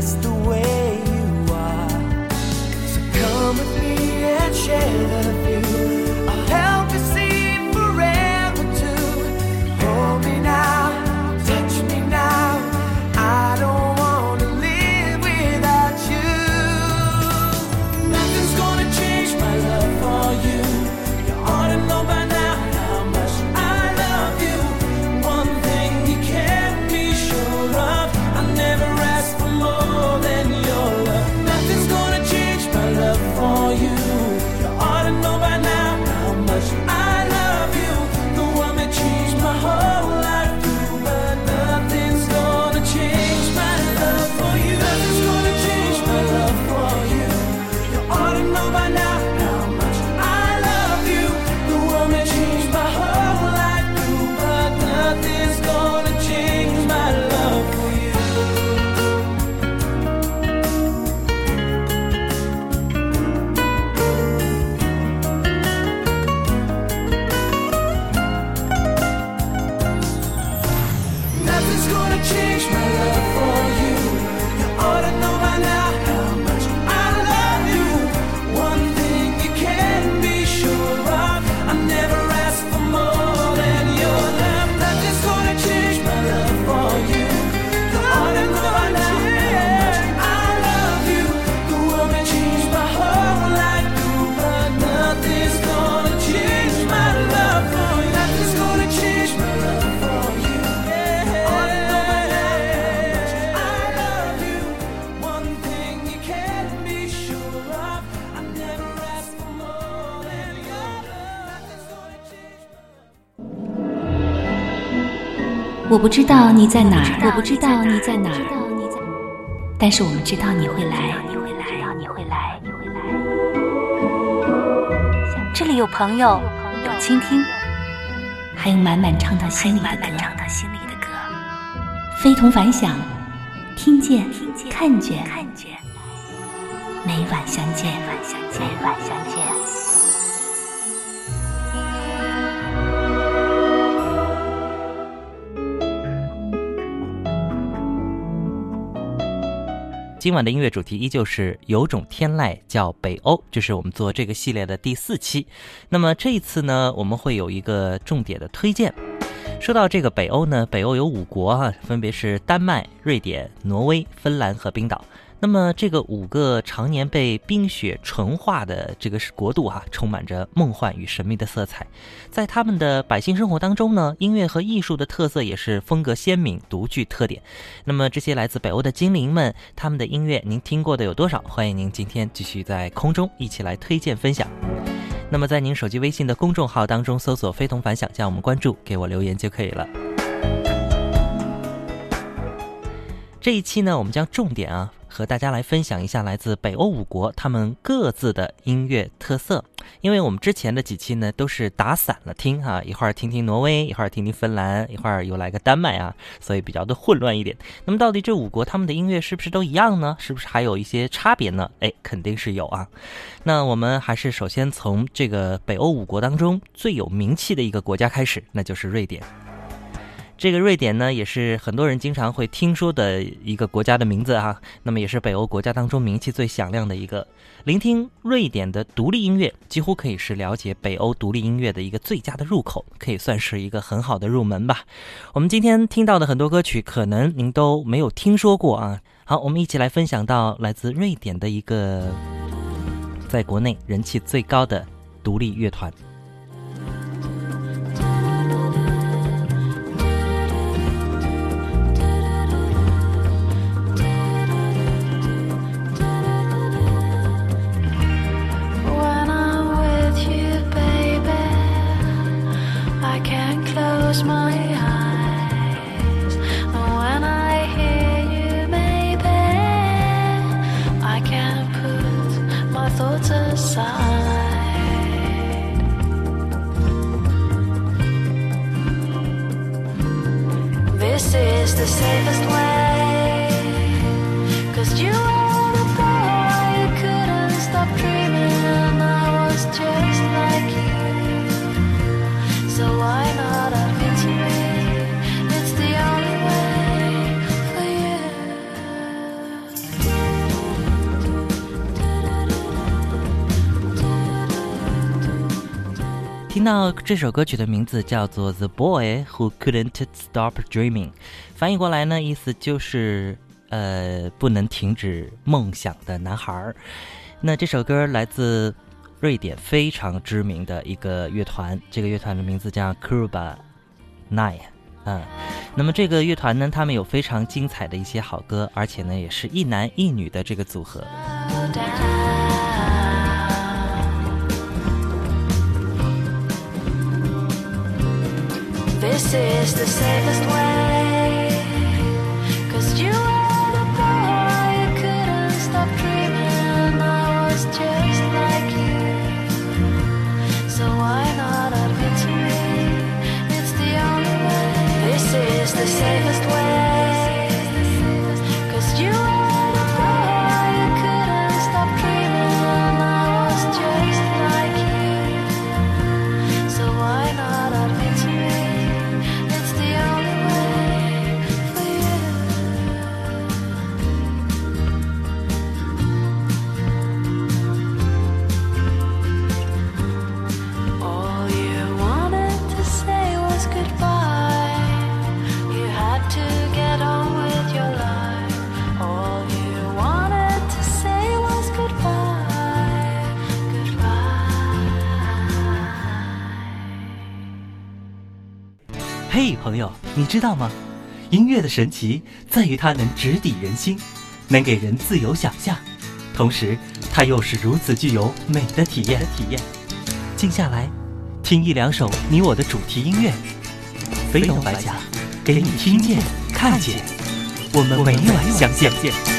just the way you are. So come with me and share the 我不知道你在哪儿，我不知道你在哪儿，但是我们知道你会来，你会来，你会来，你会来。这里有朋友，有倾听，还有满满唱到心里的歌，非同凡响，听见，看见，每晚相见，每晚相见。今晚的音乐主题依旧是有种天籁叫北欧，这是我们做这个系列的第四期。那么这一次呢，我们会有一个重点的推荐。说到这个北欧呢，北欧有五国啊，分别是丹麦、瑞典、挪威、芬兰和冰岛。那么这个五个常年被冰雪纯化的这个国度哈、充满着梦幻与神秘的色彩。在他们的百姓生活当中呢，音乐和艺术的特色也是风格鲜明、独具特点。那么这些来自北欧的精灵们，他们的音乐您听过的有多少？欢迎您今天继续在空中一起来推荐分享。那么在您手机微信的公众号当中搜索“非同凡响”，加我们关注，给我留言就可以了。这一期呢，我们将重点啊。和大家来分享一下来自北欧五国他们各自的音乐特色。因为我们之前的几期呢都是打散了听哈，一会儿听听挪威，一会儿听听芬兰，一会儿又来个丹麦啊，所以比较的混乱一点。那么到底这五国他们的音乐是不是都一样呢？是不是还有一些差别呢？哎，肯定是有啊。那我们还是首先从这个北欧五国当中最有名气的一个国家开始，那就是瑞典。这个瑞典呢，也是很多人经常会听说的一个国家的名字哈。那么也是北欧国家当中名气最响亮的一个。聆听瑞典的独立音乐，几乎可以是了解北欧独立音乐的一个最佳的入口，可以算是一个很好的入门吧。我们今天听到的很多歌曲，可能您都没有听说过啊。好，我们一起来分享到来自瑞典的一个在国内人气最高的独立乐团。My 这首歌曲的名字叫做《The Boy Who Couldn't Stop Dreaming》，翻译过来呢，意思就是呃不能停止梦想的男孩儿。那这首歌来自瑞典非常知名的一个乐团，这个乐团的名字叫 Kuruba Nine。嗯，那么这个乐团呢，他们有非常精彩的一些好歌，而且呢，也是一男一女的这个组合。This is the safest way. Cause you the couldn't stop dreaming, I was just like you. So why not admit to me it's the only way? This is the safest way. 知道吗？音乐的神奇在于它能直抵人心，能给人自由想象，同时它又是如此具有美的体验。体验，静下来，听一两首你我的主题音乐，飞龙白甲，给你听见、看见，我们每晚相见。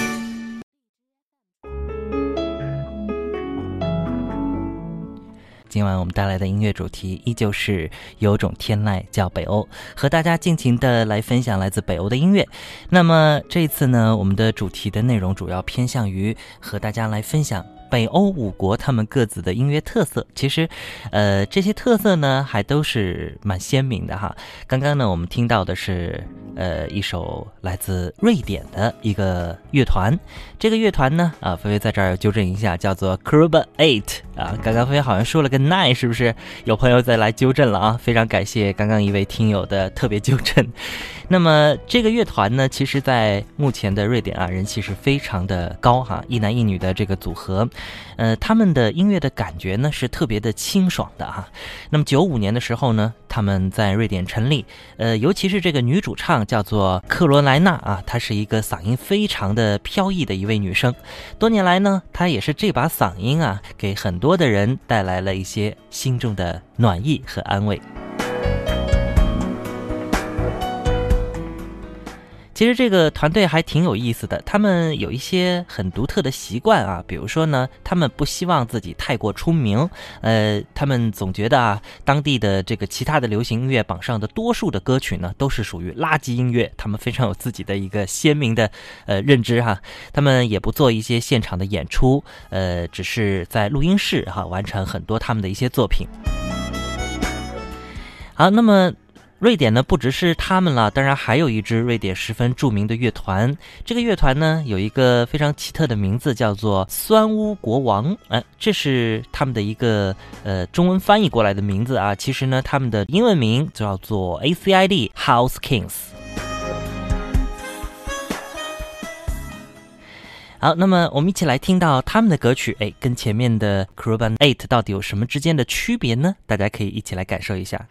今晚我们带来的音乐主题依旧是有种天籁叫北欧，和大家尽情的来分享来自北欧的音乐。那么这一次呢，我们的主题的内容主要偏向于和大家来分享北欧五国他们各自的音乐特色。其实，呃，这些特色呢还都是蛮鲜明的哈。刚刚呢，我们听到的是呃一首来自瑞典的一个乐团，这个乐团呢啊，菲菲在这儿纠正一下，叫做 Kruba Eight 啊。刚刚菲菲好像说了个 nine，是不是？有朋友再来纠正了啊，非常感谢刚刚一位听友的特别纠正。那么这个乐团呢，其实在目前的瑞典啊，人气是非常的高哈，一男一女的这个组合，呃，他们的音乐的感觉呢是特别的清爽的哈。那么九五年的时候呢，他们在瑞典成立，呃，尤其是这个女主唱叫做克罗莱娜啊，她是一个嗓音非常的飘逸的一位女生。多年来呢，她也是这把嗓音啊，给很多的人带来了一些心中的暖意和安慰。其实这个团队还挺有意思的，他们有一些很独特的习惯啊，比如说呢，他们不希望自己太过出名，呃，他们总觉得啊，当地的这个其他的流行音乐榜上的多数的歌曲呢，都是属于垃圾音乐，他们非常有自己的一个鲜明的呃认知哈，他们也不做一些现场的演出，呃，只是在录音室哈完成很多他们的一些作品。好，那么瑞典呢，不只是他们了，当然还有一支瑞典十分著名的乐团。这个乐团呢，有一个非常奇特的名字，叫做酸屋国王。哎、这是他们的一个呃中文翻译过来的名字啊。其实呢，他们的英文名叫做 ACID House Kings。好，那么我们一起来听到他们的歌曲，哎，跟前面的 c r u b a n Eight 到底有什么之间的区别呢？大家可以一起来感受一下。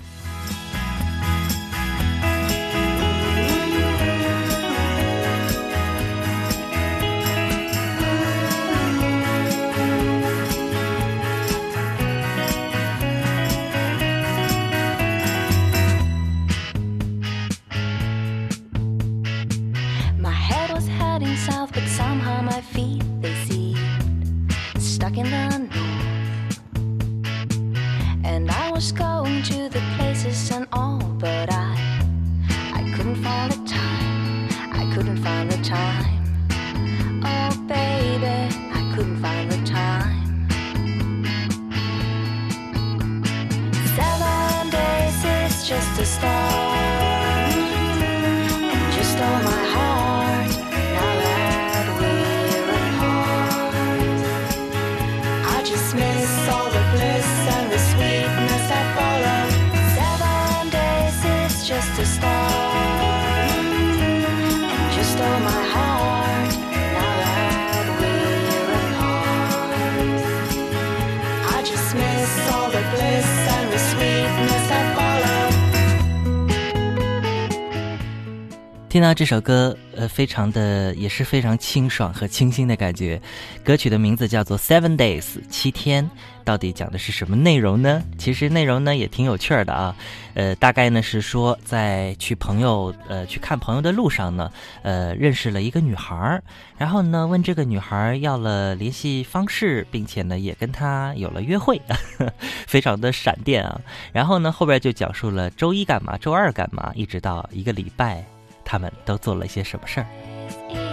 听到这首歌，呃，非常的也是非常清爽和清新的感觉。歌曲的名字叫做《Seven Days》，七天，到底讲的是什么内容呢？其实内容呢也挺有趣儿的啊。呃，大概呢是说，在去朋友呃去看朋友的路上呢，呃，认识了一个女孩儿，然后呢问这个女孩儿要了联系方式，并且呢也跟她有了约会，非常的闪电啊。然后呢后边就讲述了周一干嘛，周二干嘛，一直到一个礼拜。他们都做了些什么事儿？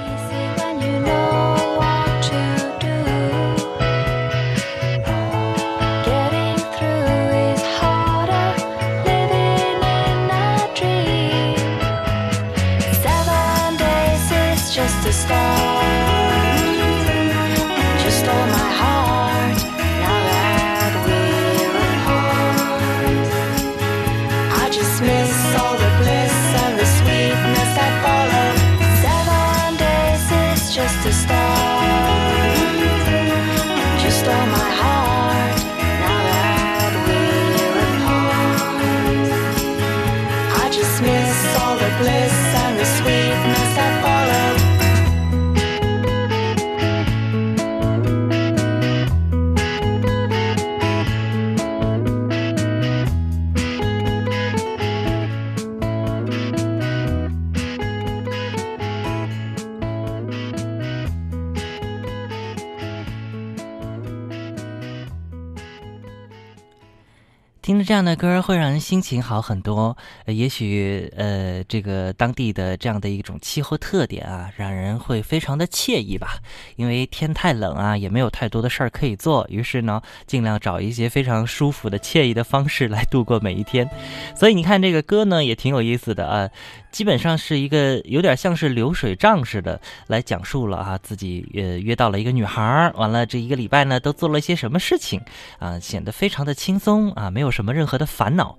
歌会让人心情好很多，呃也许呃这个当地的这样的一种气候特点啊，让人会非常的惬意吧。因为天太冷啊，也没有太多的事儿可以做，于是呢，尽量找一些非常舒服的、惬意的方式来度过每一天。所以你看这个歌呢，也挺有意思的啊，基本上是一个有点像是流水账似的来讲述了啊自己呃约到了一个女孩儿，完了这一个礼拜呢都做了一些什么事情啊，显得非常的轻松啊，没有什么任何的烦恼。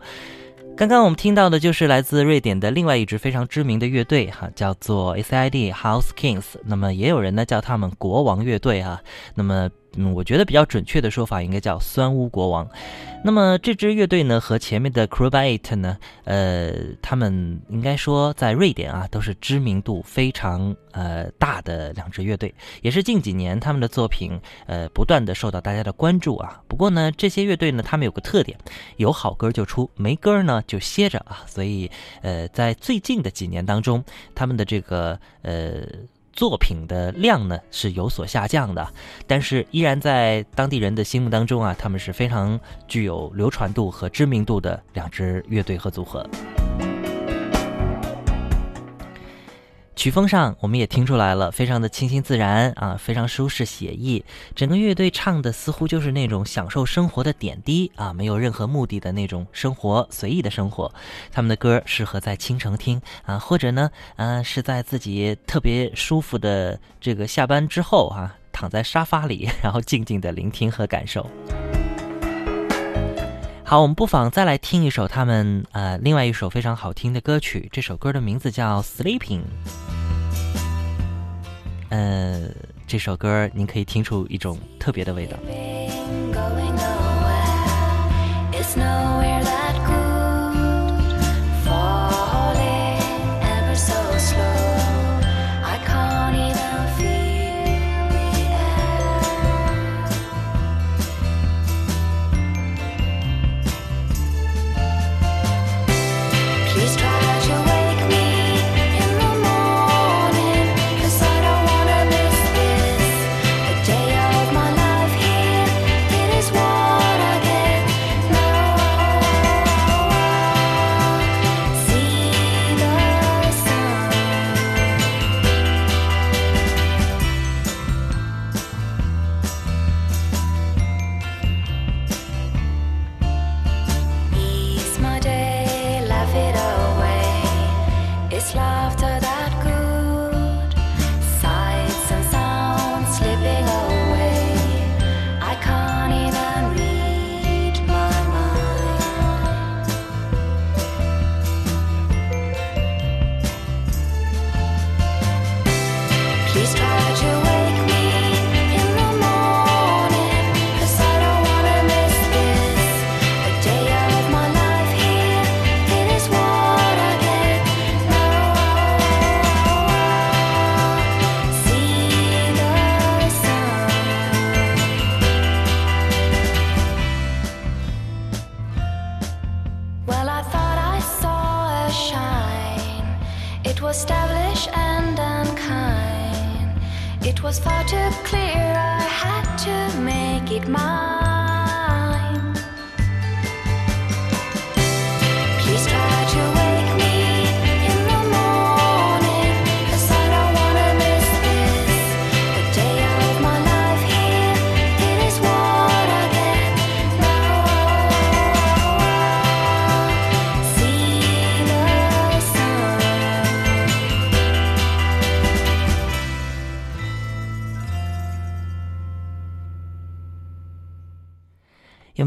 刚刚我们听到的就是来自瑞典的另外一支非常知名的乐队哈，叫做 S.I.D. House Kings。那么也有人呢叫他们国王乐队哈。那么嗯，我觉得比较准确的说法应该叫酸屋国王。那么这支乐队呢，和前面的 cry by it 呢，呃，他们应该说在瑞典啊，都是知名度非常呃大的两支乐队，也是近几年他们的作品呃不断的受到大家的关注啊。不过呢，这些乐队呢，他们有个特点，有好歌就出，没歌呢就歇着啊。所以呃，在最近的几年当中，他们的这个呃。作品的量呢是有所下降的，但是依然在当地人的心目当中啊，他们是非常具有流传度和知名度的两支乐队和组合。曲风上我们也听出来了，非常的清新自然啊，非常舒适写意。整个乐队唱的似乎就是那种享受生活的点滴啊，没有任何目的的那种生活，随意的生活。他们的歌适合在清晨听啊，或者呢，嗯、是在自己特别舒服的这个下班之后啊，躺在沙发里，然后静静的聆听和感受。好，我们不妨再来听一首他们呃另外一首非常好听的歌曲，这首歌的名字叫《Sleeping》。呃，这首歌您可以听出一种特别的味道。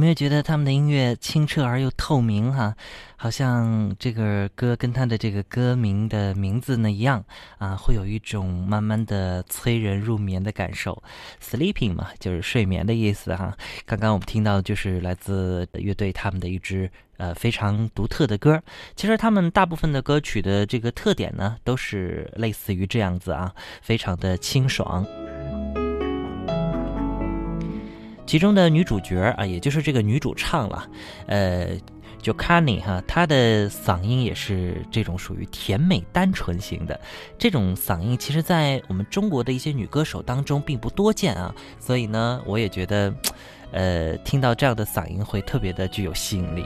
有没有觉得他们的音乐清澈而又透明哈、好像这个歌跟它的这个歌名的名字呢一样啊，会有一种慢慢的催人入眠的感受。Sleeping 嘛，就是睡眠的意思哈、刚刚我们听到的就是来自乐队他们的一支呃非常独特的歌。其实他们大部分的歌曲的这个特点呢，都是类似于这样子啊，非常的清爽。其中的女主角啊，也就是这个女主唱了，呃，就 Kani 哈，她的嗓音也是这种属于甜美单纯型的，这种嗓音其实在我们中国的一些女歌手当中并不多见啊，所以呢，我也觉得，呃，听到这样的嗓音会特别的具有吸引力。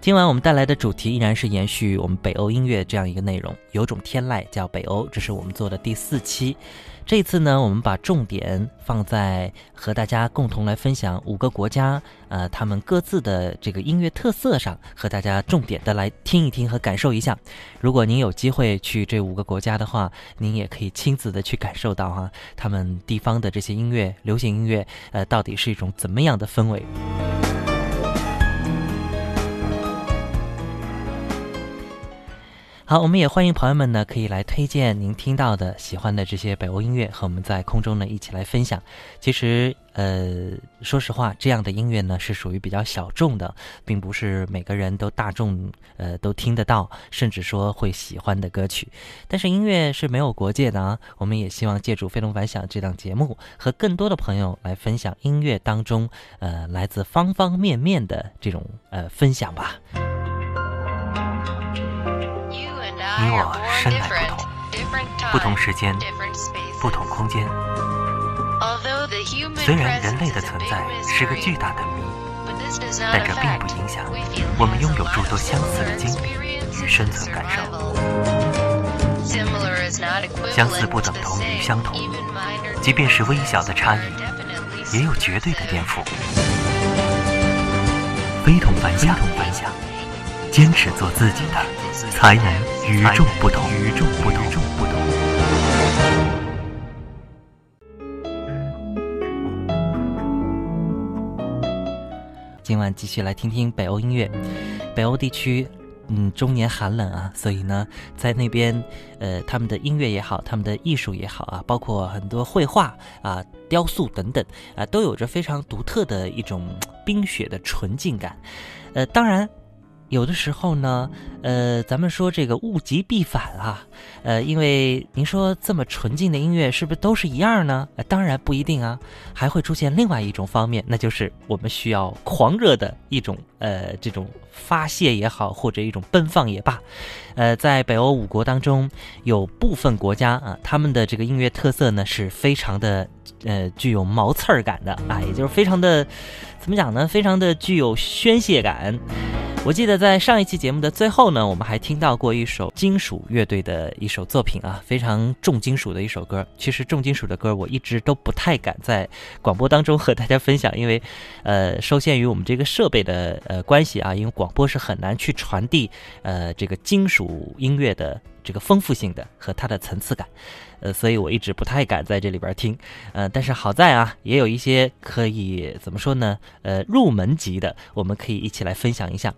今晚我们带来的主题依然是延续我们北欧音乐这样一个内容，有种天籁叫北欧，这是我们做的第四期。这次呢，我们把重点放在和大家共同来分享五个国家，呃，他们各自的这个音乐特色上，和大家重点的来听一听和感受一下。如果您有机会去这五个国家的话，您也可以亲自的去感受到哈，他们地方的这些音乐，流行音乐，呃，到底是一种怎么样的氛围。好，我们也欢迎朋友们呢，可以来推荐您听到的、喜欢的这些北欧音乐，和我们在空中呢一起来分享。其实，呃，说实话，这样的音乐呢是属于比较小众的，并不是每个人都大众呃都听得到，甚至说会喜欢的歌曲。但是音乐是没有国界的啊，我们也希望借助《飞龙反响》这档节目，和更多的朋友来分享音乐当中呃来自方方面面的这种呃分享吧。你你我生来不同，不同时间，不同空间。虽然人类的存在是个巨大的谜，但这并不影响我们拥有诸多相似的经历与生存感受。相似不等同于相同，即便是微小的差异，也有绝对的颠覆。非同凡响，凡响，坚持做自己的，才能与众不同。与众不同。与众不同。今晚继续来听听北欧音乐。北欧地区，嗯，终年寒冷啊，所以呢，在那边，呃，他们的音乐也好，他们的艺术也好啊，包括很多绘画啊、雕塑等等啊，都有着非常独特的一种冰雪的纯净感。呃，当然。有的时候呢，呃，咱们说这个物极必反啊，呃，因为您说这么纯净的音乐是不是都是一样呢？当然不一定啊，还会出现另外一种方面，那就是我们需要狂热的一种呃这种发泄也好，或者一种奔放也罢，呃，在北欧五国当中，有部分国家啊，他们的这个音乐特色呢是非常的呃具有毛刺儿感的啊，也就是非常的怎么讲呢？非常的具有宣泄感。我记得在上一期节目的最后呢，我们还听到过一首金属乐队的一首作品啊，非常重金属的一首歌。其实重金属的歌我一直都不太敢在广播当中和大家分享，因为，呃，受限于我们这个设备的呃关系啊，因为广播是很难去传递呃这个金属音乐的这个丰富性的和它的层次感。呃，所以我一直不太敢在这里边听，呃，但是好在啊，也有一些可以怎么说呢？呃，入门级的，我们可以一起来分享一下。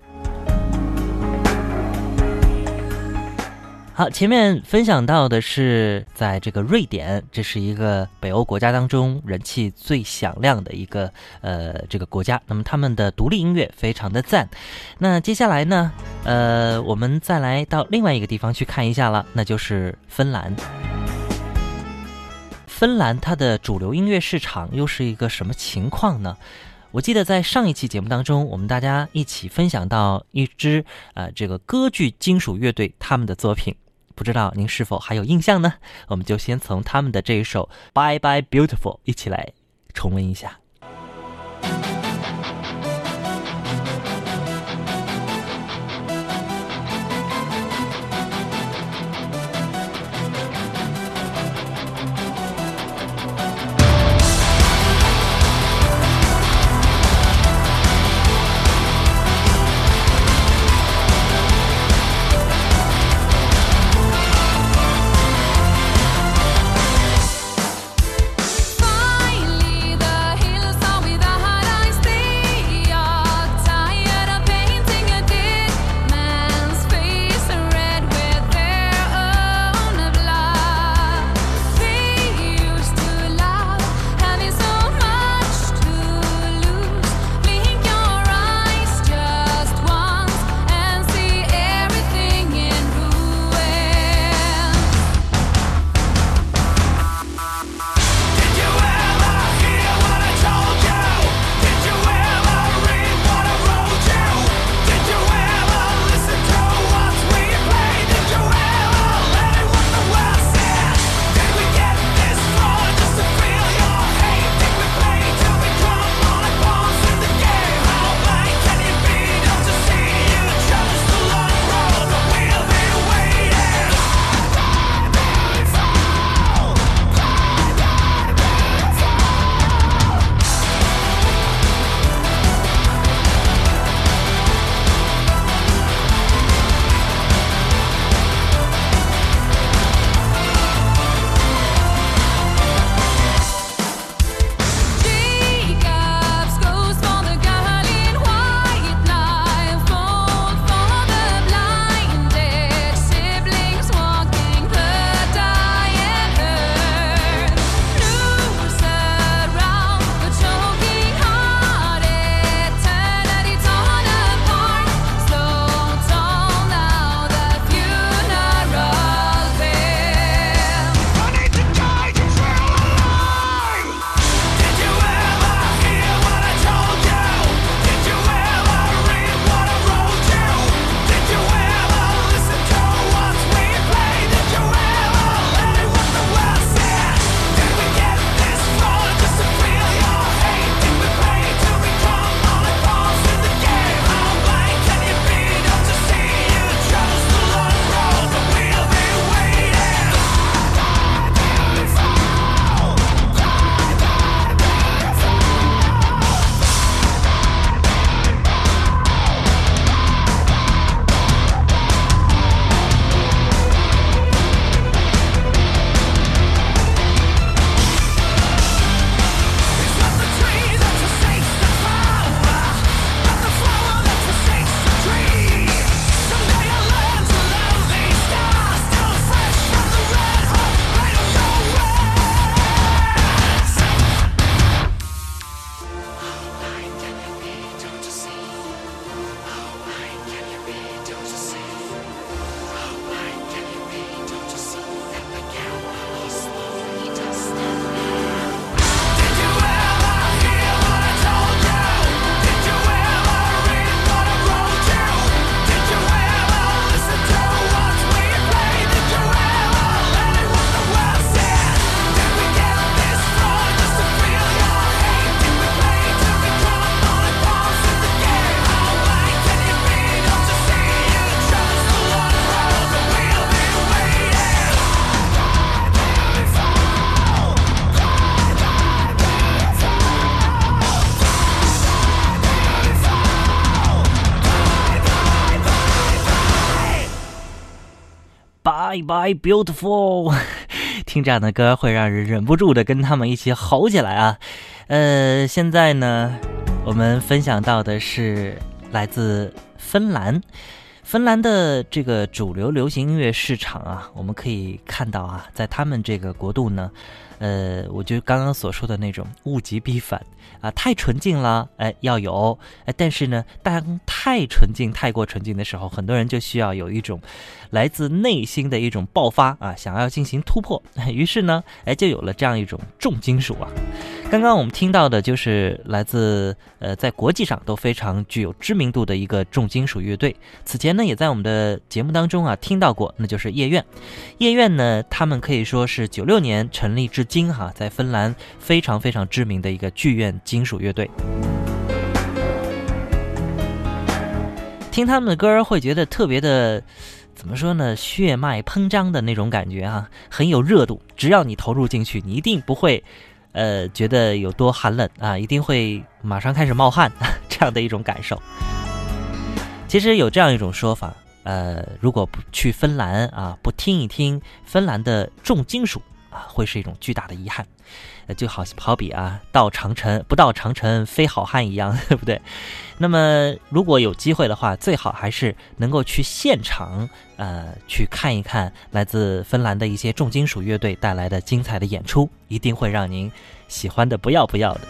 好，前面分享到的是在这个瑞典，这是一个北欧国家当中人气最响亮的一个呃这个国家。那么他们的独立音乐非常的赞。那接下来呢，呃，我们再来到另外一个地方去看一下了，那就是芬兰。芬兰它的主流音乐市场又是一个什么情况呢？我记得在上一期节目当中，我们大家一起分享到一支呃这个歌剧金属乐队他们的作品，不知道您是否还有印象呢？我们就先从他们的这一首《Bye Bye Beautiful》一起来重温一下。Bye Bye Beautiful，听这样的歌会让人忍不住的跟他们一起吼起来啊。呃，现在呢，我们分享到的是来自芬兰。芬兰的这个主流流行音乐市场啊，我们可以看到啊，在他们这个国度呢，呃，我就刚刚所说的那种物极必反啊，太纯净了，哎，要有，哎，但是呢，当太纯净、太过纯净的时候，很多人就需要有一种来自内心的一种爆发啊，想要进行突破，于是呢，哎，就有了这样一种重金属啊。刚刚我们听到的就是来自呃，在国际上都非常具有知名度的一个重金属乐队。此前呢，也在我们的节目当中啊听到过，那就是夜愿。夜愿呢，他们可以说是九六年成立至今哈，在芬兰非常非常知名的一个剧院金属乐队。听他们的歌会觉得特别的，怎么说呢？血脉喷张的那种感觉啊，很有热度。只要你投入进去，你一定不会。呃，觉得有多寒冷啊，一定会马上开始冒汗，这样的一种感受。其实有这样一种说法，呃，如果不去芬兰啊，不听一听芬兰的重金属啊，会是一种巨大的遗憾。就好好比啊，到长城不到长城非好汉一样，对不对？那么如果有机会的话，最好还是能够去现场，呃，去看一看来自芬兰的一些重金属乐队带来的精彩的演出，一定会让您喜欢的不要不要的。